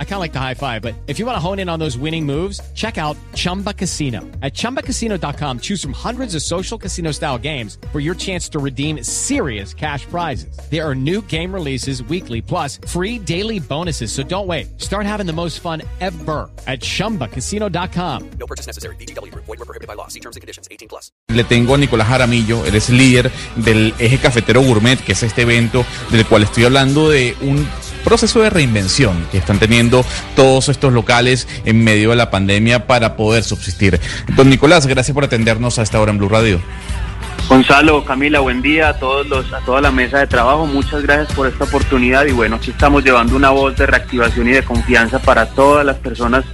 I kind of like the high five, but if you want to hone in on those winning moves, check out Chumba Casino. At ChumbaCasino.com, choose from hundreds of social casino style games for your chance to redeem serious cash prizes. There are new game releases weekly, plus free daily bonuses. So don't wait. Start having the most fun ever at ChumbaCasino.com. No purchase necessary. BGW. Void were prohibited by law. See terms and conditions. 18 plus. Le tengo a Nicolás Jaramillo. Él es líder del Eje Cafetero Gourmet, que es este evento del cual estoy hablando de un proceso de reinvención que están teniendo todos estos locales en medio de la pandemia para poder subsistir. Don Nicolás, gracias por atendernos a esta hora en Blue Radio. Gonzalo, Camila, buen día a todos los, a toda la mesa de trabajo. Muchas gracias por esta oportunidad y bueno, aquí estamos llevando una voz de reactivación y de confianza para todas las personas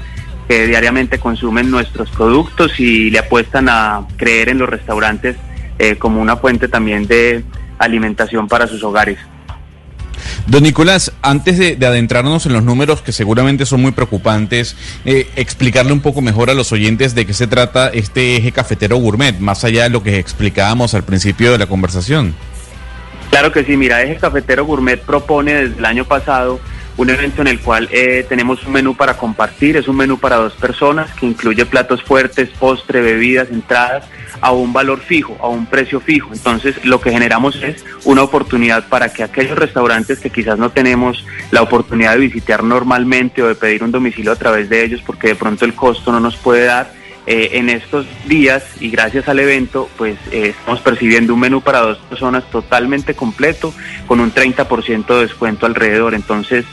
que diariamente consumen nuestros productos y le apuestan a creer en los restaurantes eh, como una fuente también de alimentación para sus hogares. Don Nicolás, antes de, adentrarnos en los números que seguramente son muy preocupantes, eh, explicarle un poco mejor a los oyentes de qué se trata este eje cafetero gourmet, más allá de lo que explicábamos al principio de la conversación. Claro que sí, mira, Eje Cafetero Gourmet propone desde el año pasado un evento en el cual eh, tenemos un menú para compartir, es un menú para dos personas que incluye platos fuertes, postre, bebidas, entradas a un valor fijo, a un precio fijo. Entonces lo que generamos es una oportunidad para que aquellos restaurantes que quizás no tenemos la oportunidad de visitar normalmente o de pedir un domicilio a través de ellos porque de pronto el costo no nos puede dar, eh, en estos días y gracias al evento, pues eh, estamos percibiendo un menú para dos personas totalmente completo con un 30% de descuento alrededor. Entonces,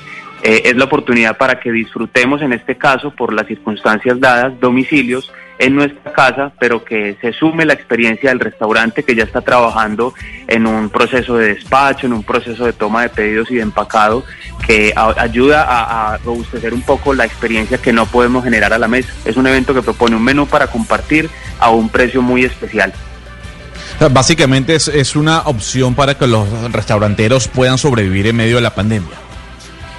eh, es la oportunidad para que disfrutemos, en este caso, por las circunstancias dadas, domicilios en nuestra casa, pero que se sume la experiencia del restaurante que ya está trabajando en un proceso de despacho, en un proceso de toma de pedidos y de empacado, que ayuda a, robustecer un poco la experiencia que no podemos generar a la mesa. Es un evento que propone un menú para compartir a un precio muy especial. Básicamente es, es una opción para que los restauranteros puedan sobrevivir en medio de la pandemia.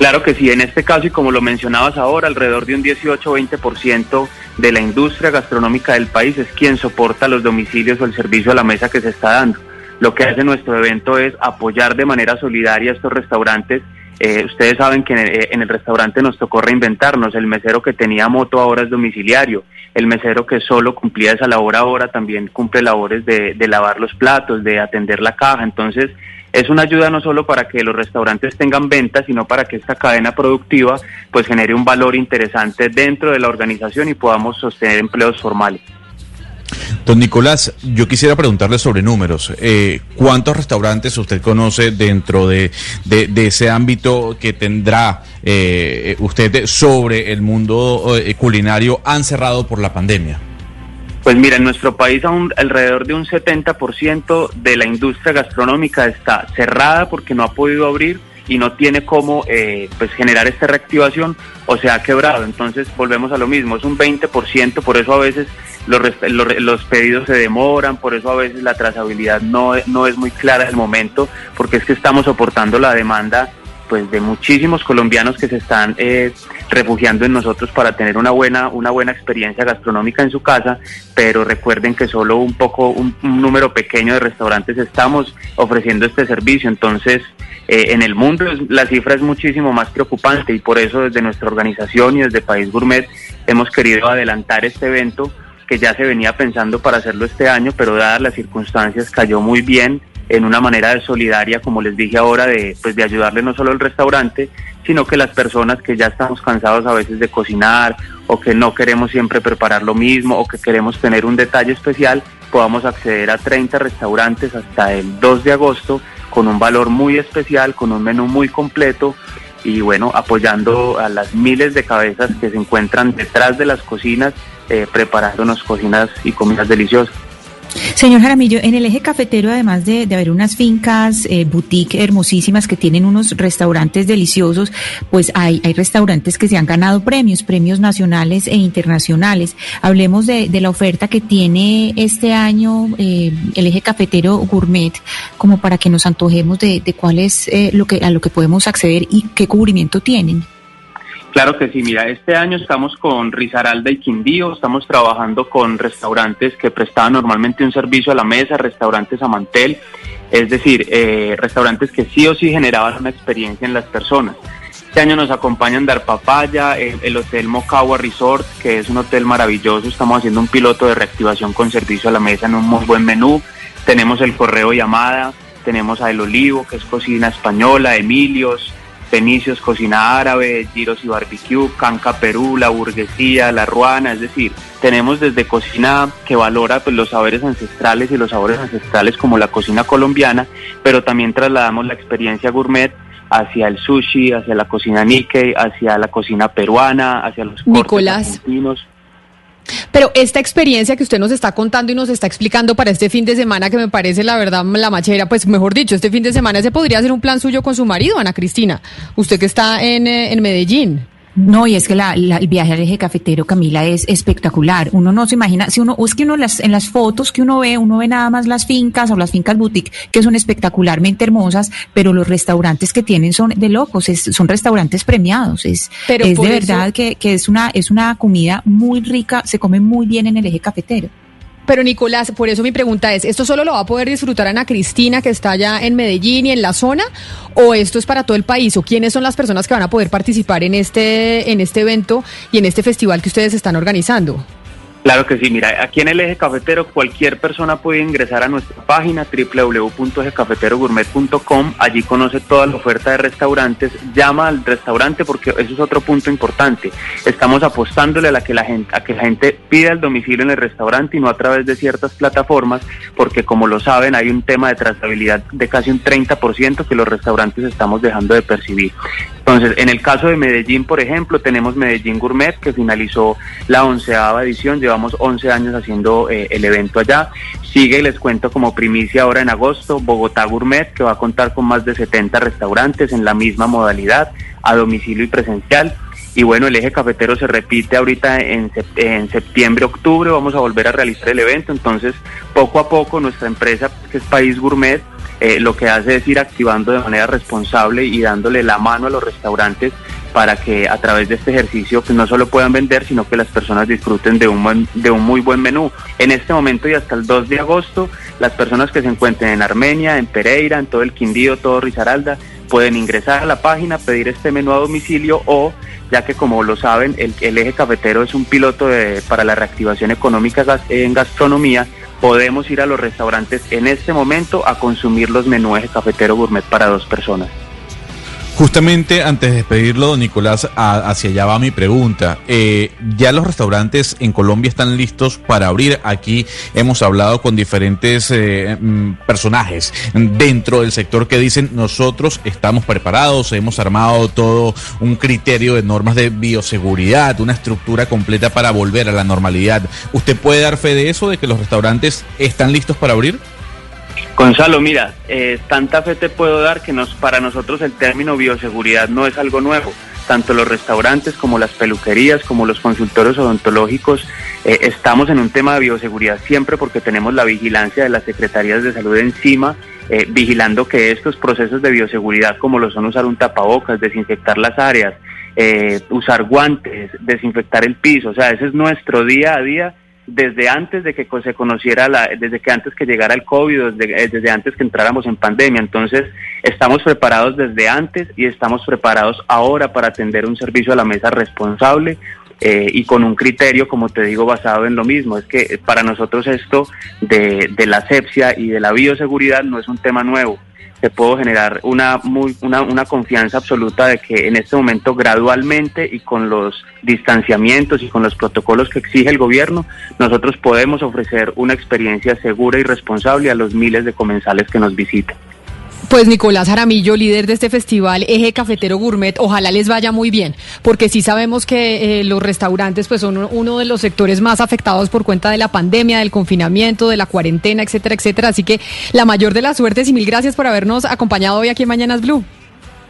Claro que sí, en este caso y como lo mencionabas ahora, alrededor de un 18-20% de la industria gastronómica del país es quien soporta los domicilios o el servicio a la mesa que se está dando. Lo que hace nuestro evento es apoyar de manera solidaria a estos restaurantes. Eh, ustedes saben que eh, en el, restaurante nos tocó reinventarnos. El mesero que tenía moto ahora es domiciliario. El mesero que solo cumplía esa labor ahora también cumple labores de, de lavar los platos, de atender la caja. Entonces, es una ayuda no solo para que los restaurantes tengan ventas, sino para que esta cadena productiva pues genere un valor interesante dentro de la organización y podamos sostener empleos formales. Don Nicolás, yo quisiera preguntarle sobre números. Eh, ¿Cuántos restaurantes usted conoce dentro de, ese ámbito que tendrá eh, usted sobre el mundo eh, culinario han cerrado por la pandemia? Pues mira, en nuestro país aún alrededor de un 70% de la industria gastronómica está cerrada porque no ha podido abrir y no tiene cómo eh, pues generar esta reactivación o se ha quebrado. Entonces volvemos a lo mismo, es un 20%, por eso a veces los, los, pedidos se demoran, por eso a veces la trazabilidad no, no es muy clara el momento, porque es que estamos soportando la demanda pues de muchísimos colombianos que se están eh, refugiando en nosotros para tener una buena una buena experiencia gastronómica en su casa pero recuerden que solo un poco un, número pequeño de restaurantes estamos ofreciendo este servicio. Entonces eh, en el mundo la cifra es muchísimo más preocupante y por eso desde nuestra organización y desde País Gourmet hemos querido adelantar este evento que ya se venía pensando para hacerlo este año pero dadas las circunstancias cayó muy bien en una manera de solidaria, como les dije ahora, de, pues de ayudarle no solo al restaurante, sino que las personas que ya estamos cansados a veces de cocinar o que no queremos siempre preparar lo mismo o que queremos tener un detalle especial, podamos acceder a 30 restaurantes hasta el 2 de agosto con un valor muy especial, con un menú muy completo y bueno, apoyando a las miles de cabezas que se encuentran detrás de las cocinas eh, preparándonos cocinas y comidas deliciosas. Señor Jaramillo, en el eje cafetero, además de, haber unas fincas, eh, boutique hermosísimas que tienen unos restaurantes deliciosos, pues hay, hay restaurantes que se han ganado premios, premios nacionales e internacionales. Hablemos de, la oferta que tiene este año eh, el eje cafetero gourmet, como para que nos antojemos de, cuál es eh, lo que, a lo que podemos acceder y qué cubrimiento tienen. Claro que sí, mira, este año estamos con Risaralda y Quindío, estamos trabajando con restaurantes que prestaban normalmente un servicio a la mesa, restaurantes a mantel, es decir, eh, restaurantes que sí o sí generaban una experiencia en las personas. Este año nos acompañan Dar Papaya, el, el, Hotel Mocagua Resort, que es un hotel maravilloso. Estamos haciendo un piloto de reactivación con servicio a la mesa en un muy buen menú. Tenemos el Correo Llamada, tenemos a El Olivo, que es cocina española, Emilios, Fenicios, cocina árabe, giros y barbecue, Canca Perú, la burguesía, la ruana, es decir, tenemos desde cocina que valora pues, los saberes ancestrales y los sabores ancestrales como la cocina colombiana, pero también trasladamos la experiencia gourmet hacia el sushi, hacia la cocina Nikkei, hacia la cocina peruana, hacia los cortes Nicolás. argentinos. Pero esta experiencia que usted nos está contando y nos está explicando para este fin de semana, que me parece la verdad la machera, pues mejor dicho, este fin de semana se podría hacer un plan suyo con su marido, Ana Cristina. Usted que está en, eh, en Medellín. No, y es que la, la- el viaje al eje cafetero, Camila, es espectacular. Uno no se imagina, si uno, es que uno las, en las fotos que uno ve, uno ve nada más las fincas o las fincas boutique, que son espectacularmente hermosas, pero los restaurantes que tienen son de locos, es- son restaurantes premiados. Es, Pero es de eso- verdad que, que es una, es una comida muy rica, se come muy bien en el eje cafetero. Pero Nicolás, por eso mi pregunta es, ¿esto solo lo va a poder disfrutar Ana Cristina que está allá en Medellín y en la zona? ¿O esto es para todo el país? ¿O quiénes son las personas que van a poder participar en este, en este evento y en este festival que ustedes están organizando? Claro que sí, mira, aquí en el eje cafetero cualquier persona puede ingresar a nuestra página www.ejecafeterogourmet.com, allí conoce toda la oferta de restaurantes, llama al restaurante porque eso es otro punto importante. Estamos apostándole a la que la gente a que la gente pida el domicilio en el restaurante y no a través de ciertas plataformas, porque como lo saben, hay un tema de trazabilidad de casi un 30% que los restaurantes estamos dejando de percibir. Entonces, en el caso de Medellín, por ejemplo, tenemos Medellín Gourmet, que finalizó la onceava edición, llevamos 11 años haciendo eh, el evento allá. Sigue, y les cuento como primicia ahora en agosto, Bogotá Gourmet, que va a contar con más de 70 restaurantes en la misma modalidad, a domicilio y presencial. Y bueno, el eje cafetero se repite ahorita en, en septiembre, octubre, vamos a volver a realizar el evento. Entonces, poco a poco, nuestra empresa, que es País Gourmet, eh, lo que hace es ir activando de manera responsable y dándole la mano a los restaurantes para que a través de este ejercicio pues, no solo puedan vender, sino que las personas disfruten de un, buen- de un muy buen menú. En este momento y hasta el 2 de agosto, las personas que se encuentren en Armenia, en Pereira, en todo el Quindío, todo Risaralda, pueden ingresar a la página, pedir este menú a domicilio o, ya que como lo saben, el, eje cafetero es un piloto para la reactivación económica en gastronomía, podemos ir a los restaurantes en este momento a consumir los menús eje cafetero gourmet para dos personas. Justamente antes de despedirlo, don Nicolás, hacia allá va mi pregunta. Eh, ya los restaurantes en Colombia están listos para abrir. Aquí hemos hablado con diferentes eh, mm, personajes dentro del sector que dicen nosotros estamos preparados, hemos armado todo un criterio de normas de bioseguridad, una estructura completa para volver a la normalidad. ¿Usted puede dar fe de eso, de que los restaurantes están listos para abrir? Gonzalo, mira, eh, tanta fe te puedo dar que nos, para nosotros el término bioseguridad no es algo nuevo. Tanto los restaurantes como las peluquerías, como los consultorios odontológicos, eh, estamos en un tema de bioseguridad siempre porque tenemos la vigilancia de las secretarías de salud encima, eh, vigilando que estos procesos de bioseguridad, como lo son usar un tapabocas, desinfectar las áreas, eh, usar guantes, desinfectar el piso, o sea, ese es nuestro día a día desde antes de que se conociera la, desde que antes que llegara el COVID, desde, eh, desde antes que entráramos en pandemia. Entonces, estamos preparados desde antes y estamos preparados ahora para atender un servicio a la mesa responsable eh, y con un criterio, como te digo, basado en lo mismo. Es que eh, para nosotros esto de, la asepsia y de la bioseguridad no es un tema nuevo te puedo generar una, muy, una, una confianza absoluta de que en este momento gradualmente y con los distanciamientos y con los protocolos que exige el gobierno, nosotros podemos ofrecer una experiencia segura y responsable a los miles de comensales que nos visiten. Pues Nicolás Jaramillo, líder de este festival Eje Cafetero Gourmet, ojalá les vaya muy bien, porque sí sabemos que eh, los restaurantes pues son uno- uno de los sectores más afectados por cuenta de la pandemia, del confinamiento, de la cuarentena, etcétera, etcétera. Así que la mayor de las suertes y mil gracias por habernos acompañado hoy aquí en Mañanas Blue.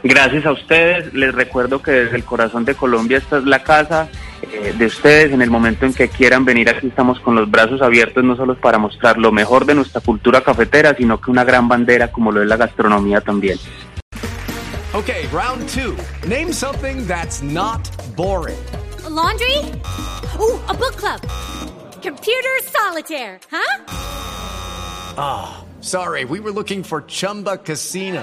Gracias a ustedes, les recuerdo que desde el corazón de Colombia esta es la casa eh, de ustedes. En el momento en que quieran venir aquí estamos con los brazos abiertos, no solo para mostrar lo mejor de nuestra cultura cafetera, sino que una gran bandera como lo es la gastronomía también. Okay, round two. Name something that's not boring. A laundry? Ooh, a book club. Computer solitaire, huh? Ah, oh, sorry, we were looking for Chumba Casino.